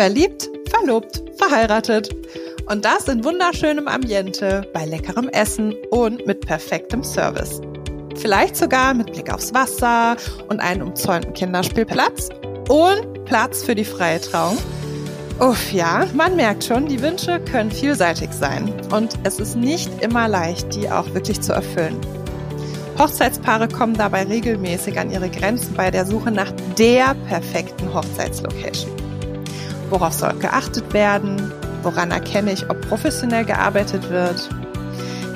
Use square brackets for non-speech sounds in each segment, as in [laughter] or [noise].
Verliebt, verlobt, verheiratet. Und das in wunderschönem Ambiente, bei leckerem Essen und mit perfektem Service. Vielleicht sogar mit Blick aufs Wasser und einen umzäunten Kinderspielplatz und Platz für die freie Trauung. Uff, ja, man merkt schon, die Wünsche können vielseitig sein. Und es ist nicht immer leicht, die auch wirklich zu erfüllen. Hochzeitspaare kommen dabei regelmäßig an ihre Grenzen bei der Suche nach der perfekten Hochzeitslocation. Worauf soll geachtet werden? Woran erkenne ich, ob professionell gearbeitet wird?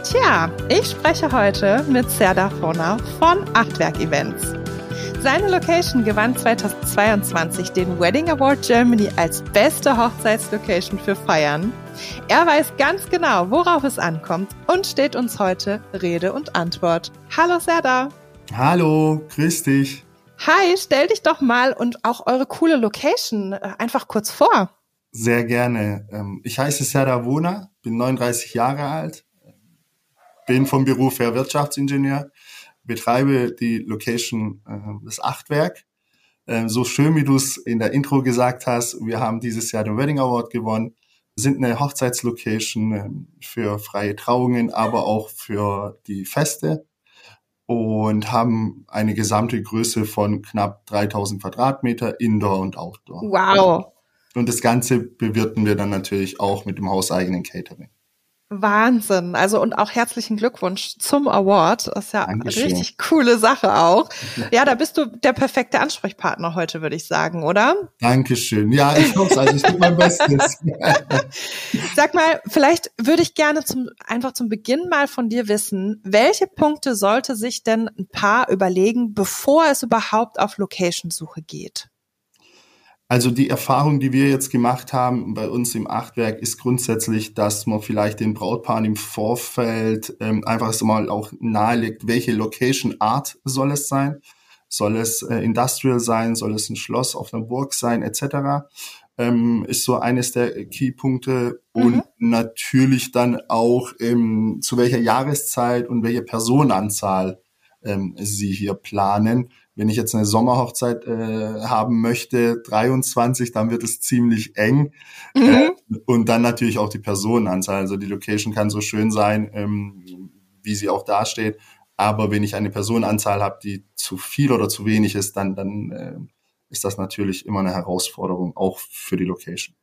Tja, ich spreche heute mit Serdar Fona von Achtwerk Events. Seine Location gewann 2022 den Wedding Award Germany als beste Hochzeitslocation für Feiern. Er weiß ganz genau, worauf es ankommt und steht uns heute Rede und Antwort. Hallo Serdar. Hallo, grüß dich. Hi, stell dich doch mal und auch eure coole Location äh, einfach kurz vor. Sehr gerne. Ähm, ich heiße Serdar Wohner, bin 39 Jahre alt, bin vom Beruf her Wirtschaftsingenieur, betreibe die Location äh, das Achtwerk. Ähm, so schön, wie du es in der Intro gesagt hast, wir haben dieses Jahr den Wedding Award gewonnen, sind eine Hochzeitslocation ähm, für freie Trauungen, aber auch für die Feste und haben eine gesamte Größe von knapp 3000 Quadratmeter Indoor und Outdoor. Wow. Und das Ganze bewirten wir dann natürlich auch mit dem hauseigenen Catering. Wahnsinn. Also und auch herzlichen Glückwunsch zum Award. Das ist ja Dankeschön. eine richtig coole Sache auch. Ja, da bist du der perfekte Ansprechpartner heute, würde ich sagen, oder? Dankeschön. Ja, ich hoffe also ich tue mein Bestes. [laughs] Sag mal, vielleicht würde ich gerne zum, einfach zum Beginn mal von dir wissen, welche Punkte sollte sich denn ein Paar überlegen, bevor es überhaupt auf Location-Suche geht? Also die Erfahrung, die wir jetzt gemacht haben bei uns im Achtwerk, ist grundsätzlich, dass man vielleicht den Brautpaaren im Vorfeld ähm, einfach mal auch nahelegt, welche Location Art soll es sein. Soll es äh, Industrial sein? Soll es ein Schloss auf einer Burg sein? Etc. Ähm, ist so eines der Keypunkte. Und mhm. natürlich dann auch, ähm, zu welcher Jahreszeit und welche Personenanzahl ähm, sie hier planen wenn ich jetzt eine Sommerhochzeit äh, haben möchte, 23, dann wird es ziemlich eng. Mhm. Äh, und dann natürlich auch die Personenanzahl. Also die Location kann so schön sein, ähm, wie sie auch dasteht. Aber wenn ich eine Personenanzahl habe, die zu viel oder zu wenig ist, dann, dann äh, ist das natürlich immer eine Herausforderung, auch für die Location.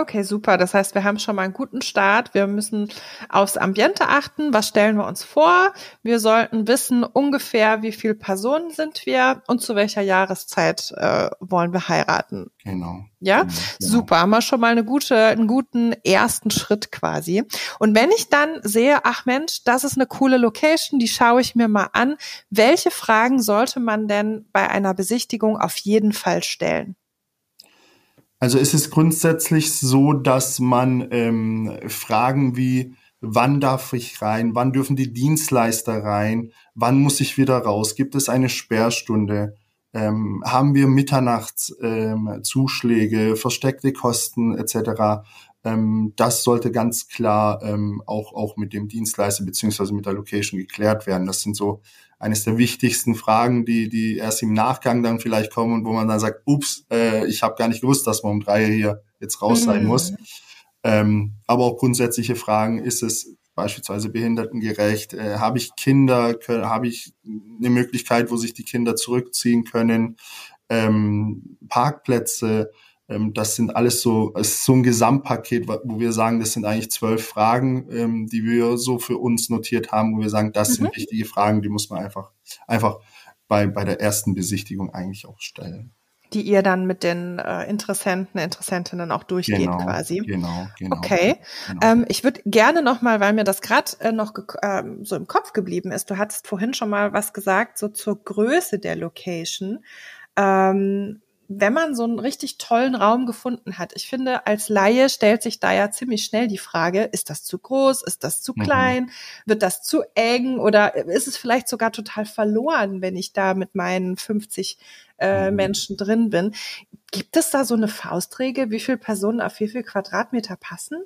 Okay, super. Das heißt, wir haben schon mal einen guten Start. Wir müssen aufs Ambiente achten. Was stellen wir uns vor? Wir sollten wissen ungefähr, wie viele Personen sind wir und zu welcher Jahreszeit äh, wollen wir heiraten. Genau. Ja, genau, genau. super. Haben wir schon mal eine gute, einen guten ersten Schritt quasi. Und wenn ich dann sehe, ach Mensch, das ist eine coole Location, die schaue ich mir mal an. Welche Fragen sollte man denn bei einer Besichtigung auf jeden Fall stellen? Also ist es grundsätzlich so, dass man ähm, Fragen wie, wann darf ich rein, wann dürfen die Dienstleister rein, wann muss ich wieder raus, gibt es eine Sperrstunde, ähm, haben wir Mitternachtszuschläge, ähm, versteckte Kosten etc. Ähm, das sollte ganz klar ähm, auch, auch mit dem Dienstleister beziehungsweise mit der Location geklärt werden. Das sind so eines der wichtigsten Fragen, die, die erst im Nachgang dann vielleicht kommen und wo man dann sagt, ups, äh, ich habe gar nicht gewusst, dass man um drei hier jetzt raus sein mhm. muss. Ähm, aber auch grundsätzliche Fragen, ist es beispielsweise behindertengerecht? Äh, habe ich Kinder? Habe ich eine Möglichkeit, wo sich die Kinder zurückziehen können? Ähm, Parkplätze? Ähm, das sind alles so, es ist so ein Gesamtpaket, wo wir sagen, das sind eigentlich zwölf Fragen, ähm, die wir so für uns notiert haben, wo wir sagen, das mhm. sind wichtige Fragen, die muss man einfach, einfach bei, bei der ersten Besichtigung eigentlich auch stellen. Die ihr dann mit den äh, Interessenten, Interessentinnen auch durchgeht genau, quasi. Genau, genau. Okay. Genau. Ähm, ich würde gerne nochmal, weil mir das gerade äh, noch ähm, so im Kopf geblieben ist, du hattest vorhin schon mal was gesagt, so zur Größe der Location. Ähm, wenn man so einen richtig tollen Raum gefunden hat, ich finde, als Laie stellt sich da ja ziemlich schnell die Frage, ist das zu groß, ist das zu mhm. klein, mhm. wird das zu eng oder ist es vielleicht sogar total verloren, wenn ich da mit meinen 50 äh, mhm. Menschen drin bin. Gibt es da so eine Faustregel, wie viele Personen auf wie viel Quadratmeter passen?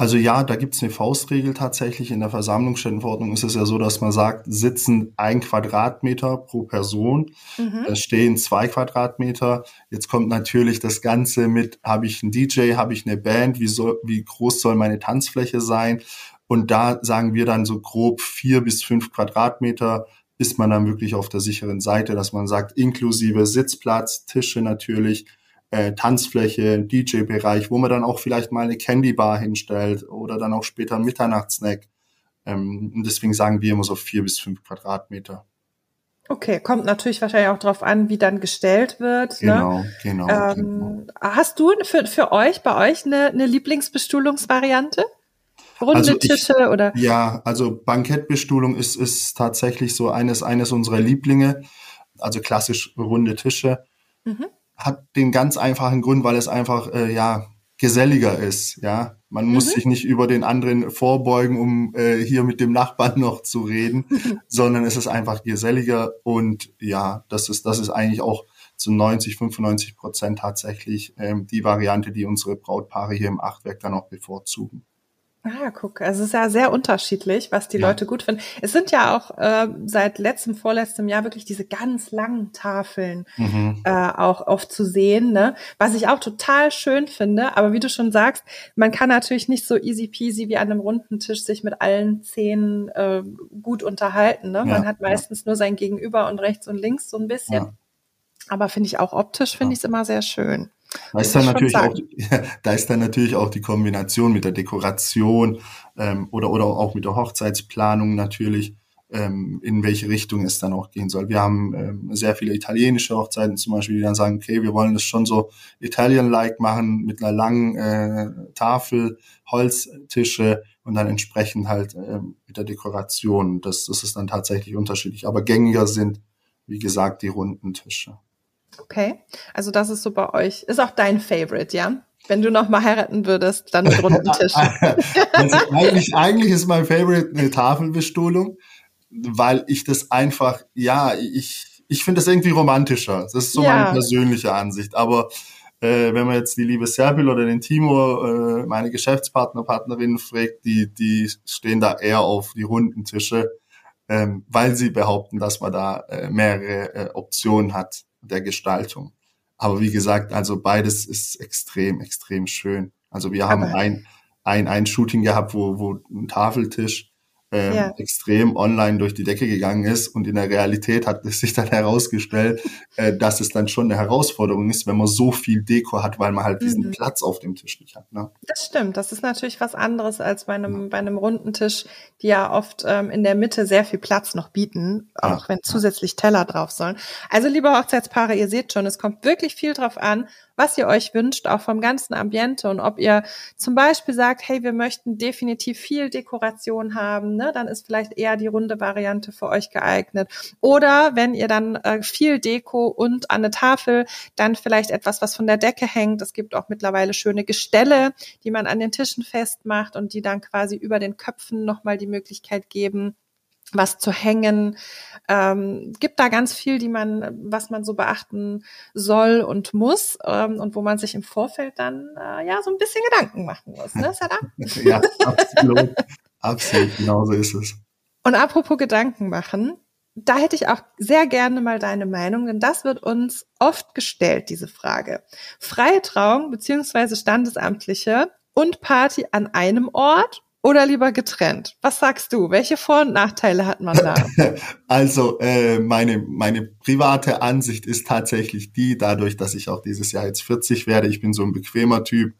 Also ja, da gibt's eine Faustregel tatsächlich. In der Versammlungsstättenverordnung ist es ja so, dass man sagt, sitzen ein Quadratmeter pro Person, mhm. stehen zwei Quadratmeter. Jetzt kommt natürlich das Ganze mit, habe ich einen DJ, habe ich eine Band, wie, soll, wie groß soll meine Tanzfläche sein? Und da sagen wir dann so grob vier bis fünf Quadratmeter ist man dann wirklich auf der sicheren Seite, dass man sagt, inklusive Sitzplatz, Tische natürlich, äh, Tanzfläche, DJ-Bereich, wo man dann auch vielleicht mal eine Candy Bar hinstellt oder dann auch später einen Mitternachtssnack. Ähm, und deswegen sagen wir immer so vier bis fünf Quadratmeter. Okay, kommt natürlich wahrscheinlich auch darauf an, wie dann gestellt wird. Ne? Genau, ne? genau, ähm, genau. Hast du für, für euch, bei euch eine, eine Lieblingsbestuhlungsvariante? Runde also ich, Tische oder? Ja, also Bankettbestuhlung ist, ist tatsächlich so eines, eines unserer Lieblinge. Also klassisch runde Tische. Mhm hat den ganz einfachen Grund, weil es einfach äh, ja geselliger ist. Ja, man muss mhm. sich nicht über den anderen vorbeugen, um äh, hier mit dem Nachbarn noch zu reden, [laughs] sondern es ist einfach geselliger und ja, das ist das ist eigentlich auch zu 90, 95 Prozent tatsächlich ähm, die Variante, die unsere Brautpaare hier im Achtwerk dann auch bevorzugen. Ah, guck, also es ist ja sehr unterschiedlich, was die ja. Leute gut finden. Es sind ja auch äh, seit letztem, vorletztem Jahr wirklich diese ganz langen Tafeln mhm. äh, auch oft zu sehen, ne? Was ich auch total schön finde. Aber wie du schon sagst, man kann natürlich nicht so easy peasy wie an einem runden Tisch sich mit allen Zähnen äh, gut unterhalten. Ne? Ja, man hat meistens ja. nur sein Gegenüber und rechts und links so ein bisschen. Aber finde ich auch optisch, finde ich es immer sehr schön. Da ist, dann natürlich auch, [laughs] da ist dann natürlich auch die Kombination mit der Dekoration ähm, oder, oder auch mit der Hochzeitsplanung natürlich, ähm, in welche Richtung es dann auch gehen soll. Wir haben ähm, sehr viele italienische Hochzeiten zum Beispiel, die dann sagen, okay, wir wollen das schon so Italian-like machen mit einer langen äh, Tafel, Holztische und dann entsprechend halt äh, mit der Dekoration. Das, das ist dann tatsächlich unterschiedlich. Aber gängiger sind, wie gesagt, die runden Tische. Okay, also das ist so bei euch. Ist auch dein Favorite, ja? Wenn du noch mal heiraten würdest, dann mit runden [laughs] Tisch. also eigentlich, eigentlich ist mein Favorite eine Tafelbestuhlung, weil ich das einfach, ja, ich, ich finde das irgendwie romantischer. Das ist so ja. meine persönliche Ansicht. Aber äh, wenn man jetzt die liebe Serpil oder den Timo, äh, meine Geschäftspartner, Partnerinnen fragt, die, die stehen da eher auf die runden Tische, ähm, weil sie behaupten, dass man da äh, mehrere äh, Optionen hat der Gestaltung. Aber wie gesagt, also beides ist extrem, extrem schön. Also wir haben ein, ein, ein Shooting gehabt, wo, wo ein Tafeltisch ähm, ja. extrem online durch die Decke gegangen ist. Und in der Realität hat es sich dann [laughs] herausgestellt, äh, dass es dann schon eine Herausforderung ist, wenn man so viel Deko hat, weil man halt diesen mhm. Platz auf dem Tisch nicht hat. Ne? Das stimmt. Das ist natürlich was anderes als bei einem, ja. bei einem runden Tisch, die ja oft ähm, in der Mitte sehr viel Platz noch bieten, auch ja. wenn zusätzlich Teller drauf sollen. Also liebe Hochzeitspaare, ihr seht schon, es kommt wirklich viel drauf an, was ihr euch wünscht, auch vom ganzen Ambiente und ob ihr zum Beispiel sagt, hey, wir möchten definitiv viel Dekoration haben, ne, dann ist vielleicht eher die runde Variante für euch geeignet. Oder wenn ihr dann äh, viel Deko und an der Tafel, dann vielleicht etwas, was von der Decke hängt. Es gibt auch mittlerweile schöne Gestelle, die man an den Tischen festmacht und die dann quasi über den Köpfen nochmal die Möglichkeit geben, was zu hängen. Ähm, gibt da ganz viel, die man, was man so beachten soll und muss ähm, und wo man sich im Vorfeld dann äh, ja so ein bisschen Gedanken machen muss, ne, Sada? [laughs] ja, absolut, absolut, genau so ist es. Und apropos Gedanken machen, da hätte ich auch sehr gerne mal deine Meinung, denn das wird uns oft gestellt, diese Frage. Freie Trauung beziehungsweise standesamtliche und Party an einem Ort oder lieber getrennt? Was sagst du? Welche Vor- und Nachteile hat man da? [laughs] Also äh, meine, meine private Ansicht ist tatsächlich die, dadurch, dass ich auch dieses Jahr jetzt 40 werde, ich bin so ein bequemer Typ,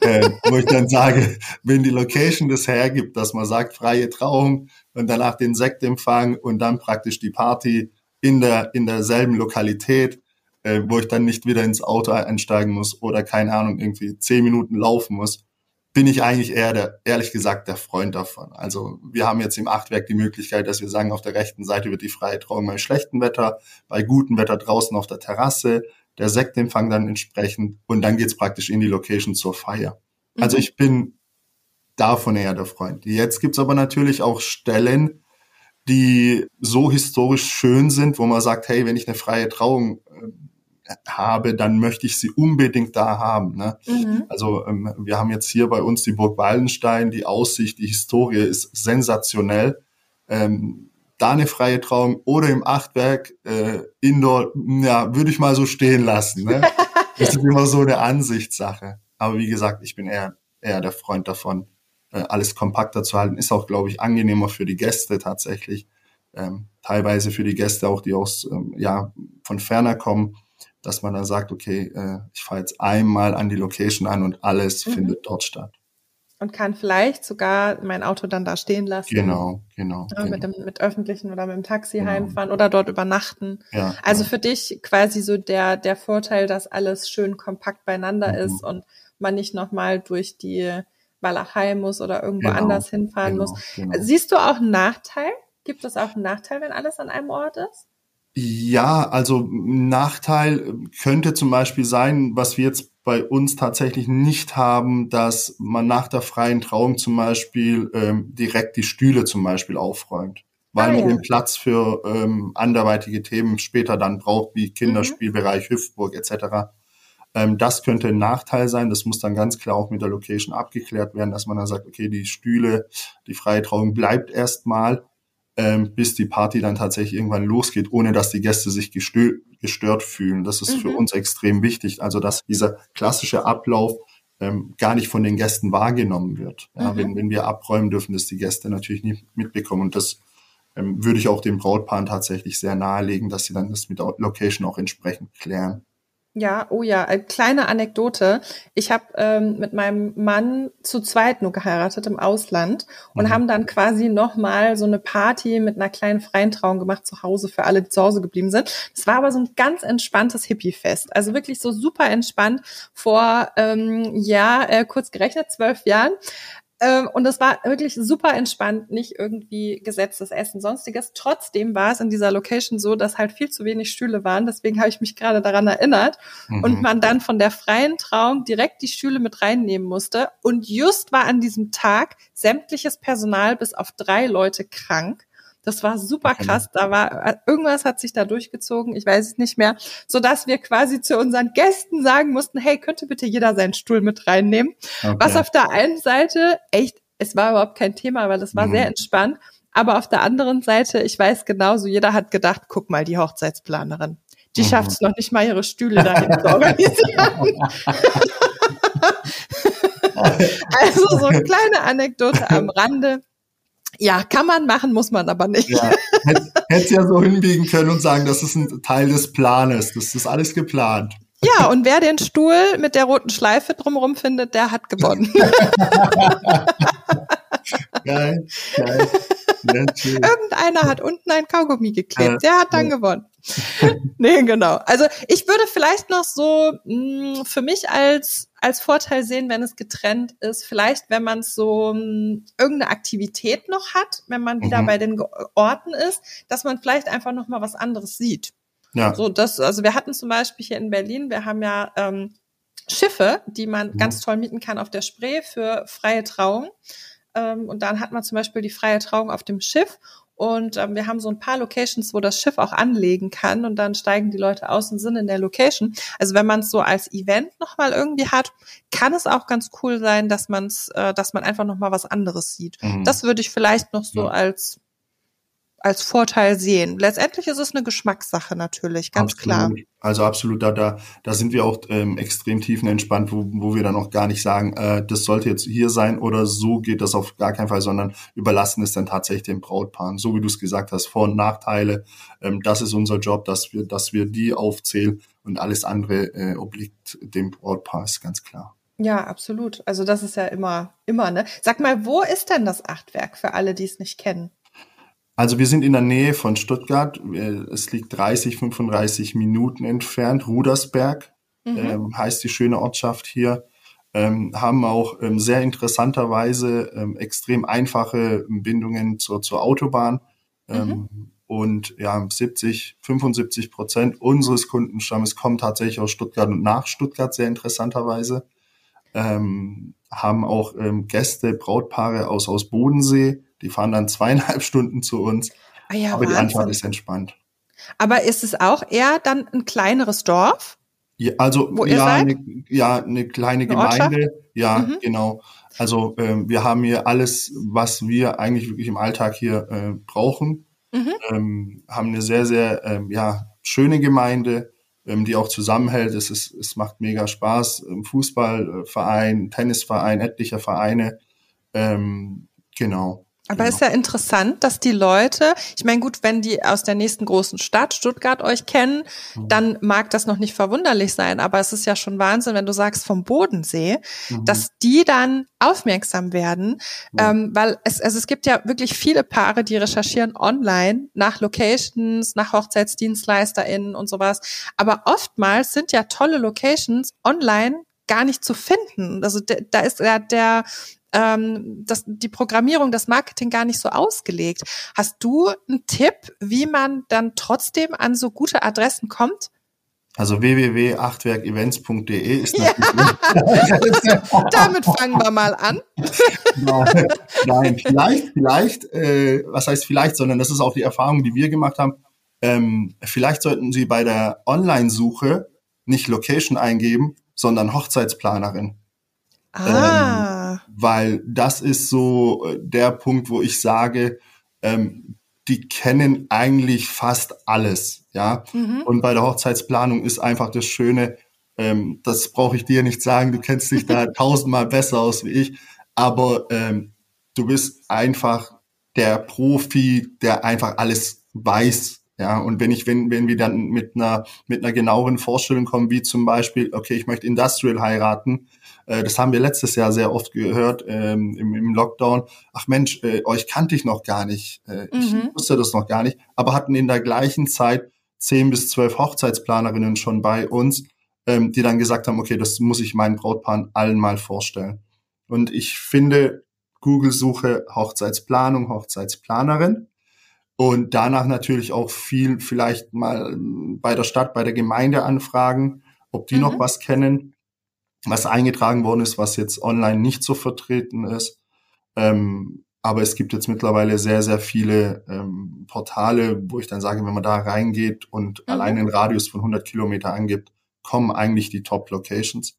äh, wo ich dann sage, wenn die Location das hergibt, dass man sagt, freie Trauung und danach den Sektempfang und dann praktisch die Party in, der, in derselben Lokalität, äh, wo ich dann nicht wieder ins Auto einsteigen muss oder keine Ahnung, irgendwie zehn Minuten laufen muss, bin ich eigentlich eher der, ehrlich gesagt, der Freund davon. Also wir haben jetzt im Achtwerk die Möglichkeit, dass wir sagen, auf der rechten Seite wird die freie Trauung bei schlechtem Wetter, bei gutem Wetter draußen auf der Terrasse, der Sektempfang dann entsprechend und dann geht's praktisch in die Location zur Feier. Mhm. Also ich bin davon eher der Freund. Jetzt gibt's aber natürlich auch Stellen, die so historisch schön sind, wo man sagt, hey, wenn ich eine freie Trauung äh, habe, dann möchte ich sie unbedingt da haben. Ne? Mhm. Also ähm, wir haben jetzt hier bei uns die Burg Wallenstein, die Aussicht, die Historie ist sensationell. Ähm, da eine freie Trauung oder im Achtwerk äh, Indoor, ja, würde ich mal so stehen lassen. Ne? [laughs] das ist immer so eine Ansichtssache. Aber wie gesagt, ich bin eher, eher der Freund davon, äh, alles kompakter zu halten. Ist auch, glaube ich, angenehmer für die Gäste tatsächlich. Ähm, teilweise für die Gäste auch, die aus, ähm, ja, von ferner kommen, dass man dann sagt, okay, äh, ich fahre jetzt einmal an die Location an und alles mhm. findet dort statt und kann vielleicht sogar mein Auto dann da stehen lassen. Genau, genau. Ja, genau. Mit, dem, mit öffentlichen oder mit dem Taxi genau. heimfahren oder dort übernachten. Ja, also ja. für dich quasi so der, der Vorteil, dass alles schön kompakt beieinander mhm. ist und man nicht nochmal durch die Walachei muss oder irgendwo genau, anders hinfahren genau, muss. Genau. Siehst du auch einen Nachteil? Gibt es auch einen Nachteil, wenn alles an einem Ort ist? Ja, also Nachteil könnte zum Beispiel sein, was wir jetzt bei uns tatsächlich nicht haben, dass man nach der freien Trauung zum Beispiel ähm, direkt die Stühle zum Beispiel aufräumt, weil ah, man ja. den Platz für ähm, anderweitige Themen später dann braucht, wie Kinderspielbereich, mhm. Hüftburg etc. Ähm, das könnte ein Nachteil sein. Das muss dann ganz klar auch mit der Location abgeklärt werden, dass man dann sagt, okay, die Stühle, die freie Trauung bleibt erstmal ähm, bis die Party dann tatsächlich irgendwann losgeht, ohne dass die Gäste sich gestö gestört fühlen. Das ist mhm. für uns extrem wichtig. Also dass dieser klassische Ablauf ähm, gar nicht von den Gästen wahrgenommen wird. Ja, mhm. wenn, wenn wir abräumen dürfen, dass die Gäste natürlich nicht mitbekommen. Und das ähm, würde ich auch dem Brautpaaren tatsächlich sehr nahelegen, dass sie dann das mit der Location auch entsprechend klären. Ja, oh ja, eine kleine Anekdote. Ich habe ähm, mit meinem Mann zu zweit nur geheiratet im Ausland und mhm. haben dann quasi nochmal so eine Party mit einer kleinen freien Trauung gemacht zu Hause für alle, die zu Hause geblieben sind. Es war aber so ein ganz entspanntes Hippie-Fest. Also wirklich so super entspannt vor, ähm, ja, äh, kurz gerechnet, zwölf Jahren. Ähm, und das war wirklich super entspannt, nicht irgendwie gesetztes Essen, sonstiges. Trotzdem war es in dieser Location so, dass halt viel zu wenig Stühle waren. Deswegen habe ich mich gerade daran erinnert. Mhm. Und man dann von der freien Trauung direkt die Stühle mit reinnehmen musste. Und just war an diesem Tag sämtliches Personal bis auf drei Leute krank. Das war super krass. Da war äh, irgendwas hat sich da durchgezogen. Ich weiß es nicht mehr, so dass wir quasi zu unseren Gästen sagen mussten: Hey, könnte bitte jeder seinen Stuhl mit reinnehmen? Okay. Was auf der einen Seite echt, es war überhaupt kein Thema, weil das war mhm. sehr entspannt. Aber auf der anderen Seite, ich weiß genauso, jeder hat gedacht, guck mal, die Hochzeitsplanerin. Die mhm. schafft es noch nicht mal, ihre Stühle dahin zu organisieren. [laughs] [laughs] also so eine kleine Anekdote am Rande. Ja, kann man machen, muss man aber nicht. Ja, hätte ja so hinbiegen können und sagen, das ist ein Teil des Planes, das ist alles geplant. Ja, und wer den Stuhl mit der roten Schleife drumherum findet, der hat gewonnen. [laughs] geil, geil. Irgendeiner hat unten ein Kaugummi geklebt, der hat dann gewonnen. [laughs] nee, genau. Also ich würde vielleicht noch so mh, mm, für mich als als Vorteil sehen, wenn es getrennt ist. Vielleicht, wenn man so mh, hm, irgendeine Aktivität noch hat, wenn man wieder mhm. bei den Orten ist, dass man vielleicht einfach noch mal was anderes sieht. Ja. So, das, also wir hatten zum Beispiel hier in Berlin, wir haben ja ähm, Schiffe, die man mhm. ganz toll mieten kann auf der Spree für freie Trauung. Ähm, und dann hat man zum Beispiel die freie Trauung auf dem Schiff und ähm, wir haben so ein paar Locations, wo das Schiff auch anlegen kann und dann steigen die Leute aus und sind in der Location. Also wenn man es so als Event nochmal irgendwie hat, kann es auch ganz cool sein, dass man es, äh, dass man einfach nochmal was anderes sieht. Mhm. Das würde ich vielleicht noch so ja. als als Vorteil sehen. Letztendlich ist es eine Geschmackssache natürlich, ganz absolut. klar. Also absolut, da, da, da sind wir auch ähm, extrem tiefenentspannt, wo, wo wir dann auch gar nicht sagen, äh, das sollte jetzt hier sein oder so geht das auf gar keinen Fall, sondern überlassen es dann tatsächlich den Brautpaaren. So wie du es gesagt hast, Vor- und Nachteile, ähm, das ist unser Job, dass wir, dass wir die aufzählen und alles andere äh, obliegt dem Brautpaar, ist ganz klar. Ja, absolut. Also das ist ja immer, immer, ne? Sag mal, wo ist denn das Achtwerk für alle, die es nicht kennen? Also wir sind in der Nähe von Stuttgart. Es liegt 30, 35 Minuten entfernt. Rudersberg mhm. ähm, heißt die schöne Ortschaft hier. Ähm, haben auch ähm, sehr interessanterweise ähm, extrem einfache Bindungen zur, zur Autobahn. Ähm, mhm. Und ja, 70, 75 Prozent unseres Kundenstammes kommen tatsächlich aus Stuttgart und nach Stuttgart, sehr interessanterweise. Ähm, haben auch Gäste, Brautpaare aus, aus Bodensee, die fahren dann zweieinhalb [laughs] Stunden zu uns. Ah ja, aber Wahnsinn. die Anfahrt ist entspannt. Aber ist es auch eher dann ein kleineres Dorf? Ja, also ja, eine, ja, eine kleine Eine Ortschaft? Gemeinde. Ja, Mhm. genau. Also ähm, wir haben hier alles, was wir eigentlich wirklich im Alltag hier äh, brauchen. Mhm. Ähm, haben eine sehr, sehr ähm, ja, schöne Gemeinde, ähm, die auch zusammenhält. Es, ist, es macht mega Spaß. Ähm, Fußballverein, Tennisverein, etliche Vereine. Ähm, genau. Aber genau. ist ja interessant, dass die Leute, ich meine, gut, wenn die aus der nächsten großen Stadt, Stuttgart, euch kennen, Mhm. dann mag das noch nicht verwunderlich sein, aber es ist ja schon Wahnsinn, wenn du sagst vom Bodensee, Mhm. dass die dann aufmerksam werden, Ja. ähm, weil es, also es gibt ja wirklich viele Paare, die recherchieren online nach Locations, nach HochzeitsdienstleisterInnen und sowas, aber oftmals sind ja tolle Locations online gar nicht zu finden. Also de, da ist ja der ähm, das, die Programmierung, das Marketing gar nicht so ausgelegt. Hast du einen Tipp, wie man dann trotzdem an so gute Adressen kommt? Also www.achtwerkevents.de ist Ja. natürlich [laughs] Damit fangen wir mal an. Nein, [laughs] nein, vielleicht, vielleicht, äh, was heißt vielleicht, sondern das ist auch die Erfahrung, die wir gemacht haben. Ähm, vielleicht sollten Sie bei der Online-Suche nicht Location eingeben, sondern Hochzeitsplanerin, Ah, weil das ist so äh, der Punkt, wo ich sage, ähm, die kennen eigentlich fast alles, ja. mhm. Und bei der Hochzeitsplanung ist einfach das Schöne, ähm, das brauche ich dir nicht sagen, du kennst dich da [laughs] tausendmal besser aus wie ich, aber ähm, du bist einfach der Profi, der einfach alles weiß. Ja, und wenn ich, wenn, wenn wir dann mit einer, mit einer genaueren Vorstellung kommen, wie zum Beispiel, okay, ich möchte Industrial heiraten, äh, das haben wir letztes Jahr sehr oft gehört ähm, im, im Lockdown. Ach Mensch, äh, euch kannte ich noch gar nicht, äh, ich Mhm. wusste das noch gar nicht, aber hatten in der gleichen Zeit zehn bis zwölf Hochzeitsplanerinnen schon bei uns, ähm, die dann gesagt haben, okay, das muss ich meinen Brautpaaren allen mal vorstellen. Und ich finde, Google-Suche Hochzeitsplanung, Hochzeitsplanerin und danach natürlich auch viel vielleicht mal ähm, bei der Stadt, bei der Gemeinde anfragen, ob die Mhm. noch was kennen, was eingetragen worden ist, was jetzt online nicht so vertreten ist. Ähm, aber es gibt jetzt mittlerweile sehr, sehr viele ähm, Portale, wo ich dann sage, wenn man da reingeht und Mhm. allein einen Radius von 100 Kilometer angibt, kommen eigentlich die Top-Locations.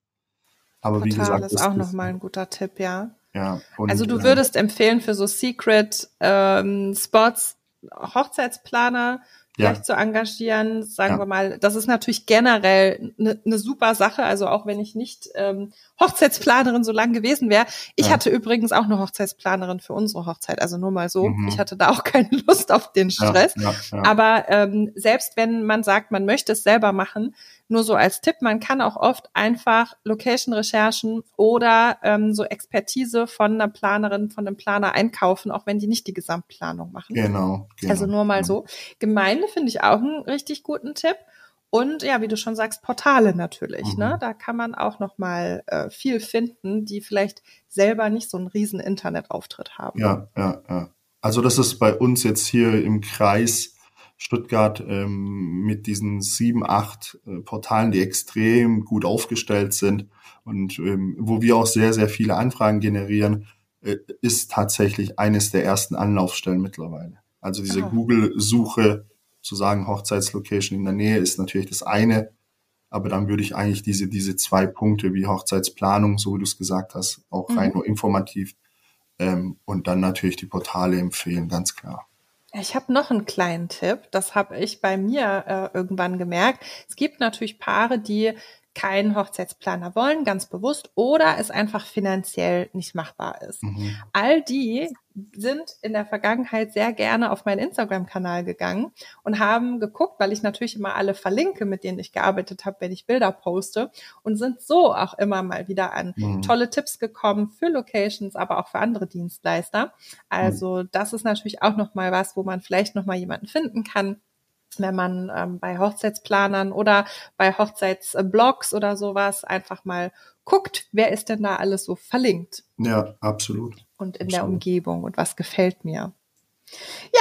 Aber wie Portal gesagt, ist das auch nochmal ein guter Tipp, ja. ja. Und, Also du äh, würdest empfehlen für so Secret ähm, Spots Hochzeitsplaner Ja. vielleicht zu engagieren, sagen Ja. wir mal, das ist natürlich generell eine ne super Sache, also auch wenn ich nicht ähm, Hochzeitsplanerin so lang gewesen wäre. Ich Ja. hatte übrigens auch eine Hochzeitsplanerin für unsere Hochzeit, also nur mal so. Mhm. Ich hatte da auch [laughs] keine Lust auf den ja, Stress. Ja, ja. Aber ähm, selbst wenn man sagt, man möchte es selber machen, nur so als Tipp, man kann auch oft einfach Location-Recherchen oder ähm, so Expertise von einer Planerin, von einem Planer einkaufen, auch wenn die nicht die Gesamtplanung machen. genau, genau. Also nur mal so. Gemeinde finde ich auch einen richtig guten Tipp. Und ja, wie du schon sagst, Portale natürlich. Mhm. Ne? Da kann man auch noch mal äh, viel finden, die vielleicht selber nicht so einen riesen Internetauftritt haben. Ja, ja, ja. Also das ist bei uns jetzt hier im Kreis Stuttgart ähm, mit diesen sieben, acht äh, Portalen, die extrem gut aufgestellt sind und ähm, wo wir auch sehr, sehr viele Anfragen generieren, äh, ist tatsächlich eines der ersten Anlaufstellen mittlerweile. Also diese Ah. Google-Suche, zu sagen Hochzeitslocation in der Nähe ist natürlich das eine, aber dann würde ich eigentlich diese, diese zwei Punkte wie Hochzeitsplanung, so wie du es gesagt hast, auch rein Mhm. nur informativ ähm, und dann natürlich die Portale empfehlen, ganz klar. Ich habe noch einen kleinen Tipp, das habe ich bei mir äh, irgendwann gemerkt. Es gibt natürlich Paare, die keinen Hochzeitsplaner wollen, ganz bewusst, oder es einfach finanziell nicht machbar ist. Mhm. All die sind in der Vergangenheit sehr gerne auf meinen Instagram-Kanal gegangen und haben geguckt, weil ich natürlich immer alle verlinke, mit denen ich gearbeitet habe, wenn ich Bilder poste und sind so auch immer mal wieder an Mhm. tolle Tipps gekommen für Locations, aber auch für andere Dienstleister. Also das ist natürlich auch noch mal was, wo man vielleicht noch mal jemanden finden kann, wenn man ähm, bei Hochzeitsplanern oder bei Hochzeitsblogs oder sowas einfach mal guckt, wer ist denn da alles so verlinkt Ja, absolut. und in der Absolut. Umgebung und was gefällt mir.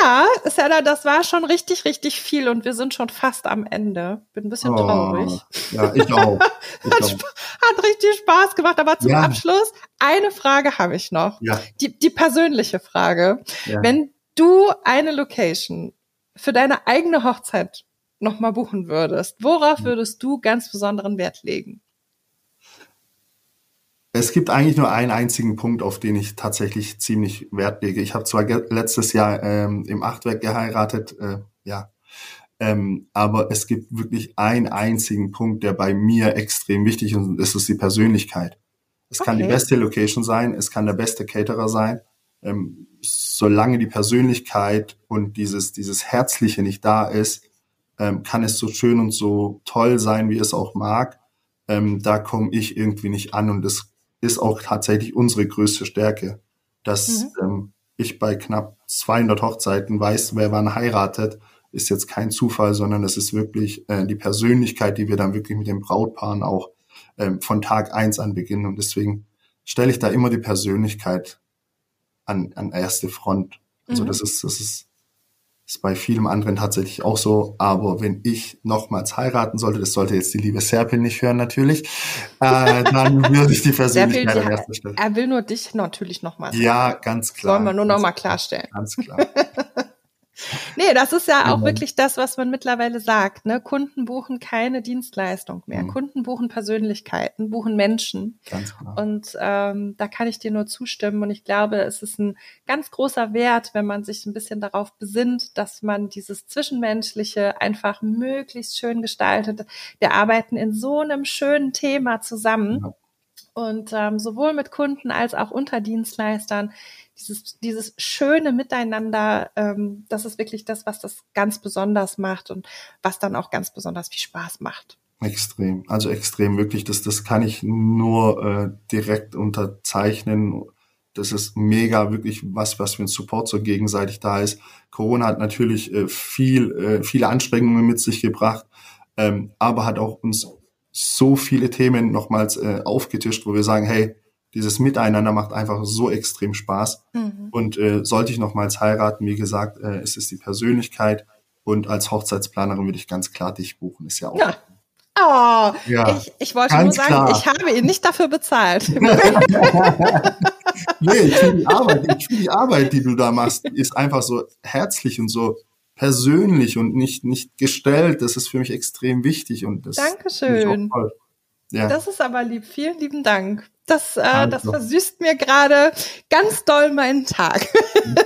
Ja, Sarah, das war schon richtig, richtig viel und wir sind schon fast am Ende. Bin ein bisschen Oh, traurig. Ja, ich auch. [laughs] Ich Hat, auch. Hat richtig Spaß gemacht, aber zum Ja. Abschluss eine Frage habe ich noch. Ja, Die, die persönliche Frage. ja. Wenn du eine Location für deine eigene Hochzeit nochmal buchen würdest, worauf würdest du ganz besonderen Wert legen? Es gibt eigentlich nur einen einzigen Punkt, auf den ich tatsächlich ziemlich Wert lege. Ich habe zwar letztes Jahr ähm, im Achtwerk geheiratet, äh, ja, ähm, aber es gibt wirklich einen einzigen Punkt, der bei mir extrem wichtig ist, und das ist die Persönlichkeit. Es okay. kann die beste Location sein, es kann der beste Caterer sein. Ähm, solange die Persönlichkeit und dieses, dieses Herzliche nicht da ist, ähm, kann es so schön und so toll sein, wie es auch mag. Ähm, da komme ich irgendwie nicht an und das ist auch tatsächlich unsere größte Stärke, dass mhm. ähm, ich bei knapp 200 Hochzeiten weiß, wer wann heiratet, ist jetzt kein Zufall, sondern es ist wirklich äh, die Persönlichkeit, die wir dann wirklich mit den Brautpaaren auch ähm, von Tag eins an beginnen. Und deswegen stelle ich da immer die Persönlichkeit an, an erste Front. Also mhm. das ist, das ist ist bei vielem anderen tatsächlich auch so. Aber wenn ich nochmals heiraten sollte, das sollte jetzt die liebe Serpil nicht hören natürlich, äh, [laughs] dann würde ich die Persönlichkeit Serpil, an erster Stelle. Er will nur dich natürlich nochmal. Ja, ganz klar. Sollen wir nur nochmal klarstellen. Ganz klar. [laughs] [laughs] Nee, das ist ja auch wirklich das, was man mittlerweile sagt. Ne? Kunden buchen keine Dienstleistung mehr. Mhm. Kunden buchen Persönlichkeiten, buchen Menschen. Ganz genau. Und ähm, da kann ich dir nur zustimmen. Und ich glaube, es ist ein ganz großer Wert, wenn man sich ein bisschen darauf besinnt, dass man dieses Zwischenmenschliche einfach möglichst schön gestaltet. Wir arbeiten in so einem schönen Thema zusammen. Ja. Und ähm, sowohl mit Kunden als auch unter Dienstleistern dieses, dieses schöne Miteinander, ähm, das ist wirklich das, was das ganz besonders macht und was dann auch ganz besonders viel Spaß macht. Extrem, also extrem wirklich. Das, das kann ich nur äh, direkt unterzeichnen. Das ist mega, wirklich was, was für ein Support so gegenseitig da ist. Corona hat natürlich äh, viel, äh, viele Anstrengungen mit sich gebracht, ähm, aber hat auch uns so viele Themen nochmals äh, aufgetischt, wo wir sagen, hey, dieses Miteinander macht einfach so extrem Spaß. Mhm. Und äh, sollte ich nochmals heiraten, wie gesagt, äh, es ist die Persönlichkeit. Und als Hochzeitsplanerin würde ich ganz klar dich buchen. Ist ja auch. Ja. Oh, ja, ich, ich wollte nur sagen, klar. ich habe ihn nicht dafür bezahlt. [laughs] [laughs] nee, ich finde die Arbeit, ich finde die Arbeit, die du da machst, ist einfach so herzlich und so persönlich und nicht, nicht gestellt. Das ist für mich extrem wichtig und das Dankeschön. Ja. Das ist aber lieb. Vielen lieben Dank. Das, äh, also. das versüßt mir gerade ganz doll meinen Tag.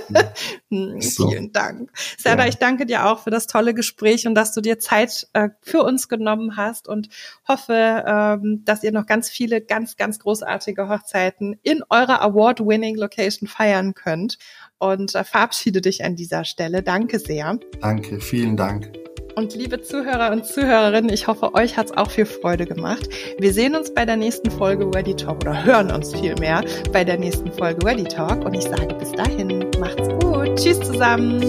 [laughs] hm, so. Vielen Dank. Serda, ja. ich danke dir auch für das tolle Gespräch und dass du dir Zeit äh, für uns genommen hast und hoffe, ähm, dass ihr noch ganz viele ganz, ganz großartige Hochzeiten in eurer Award-winning Location feiern könnt. Und äh, verabschiede dich an dieser Stelle. Danke sehr. Danke, vielen Dank. Und liebe Zuhörer und Zuhörerinnen, ich hoffe, euch hat es auch viel Freude gemacht. Wir sehen uns bei der nächsten Folge Ready Talk oder hören uns vielmehr bei der nächsten Folge Ready Talk. Und ich sage bis dahin, macht's gut. Tschüss zusammen.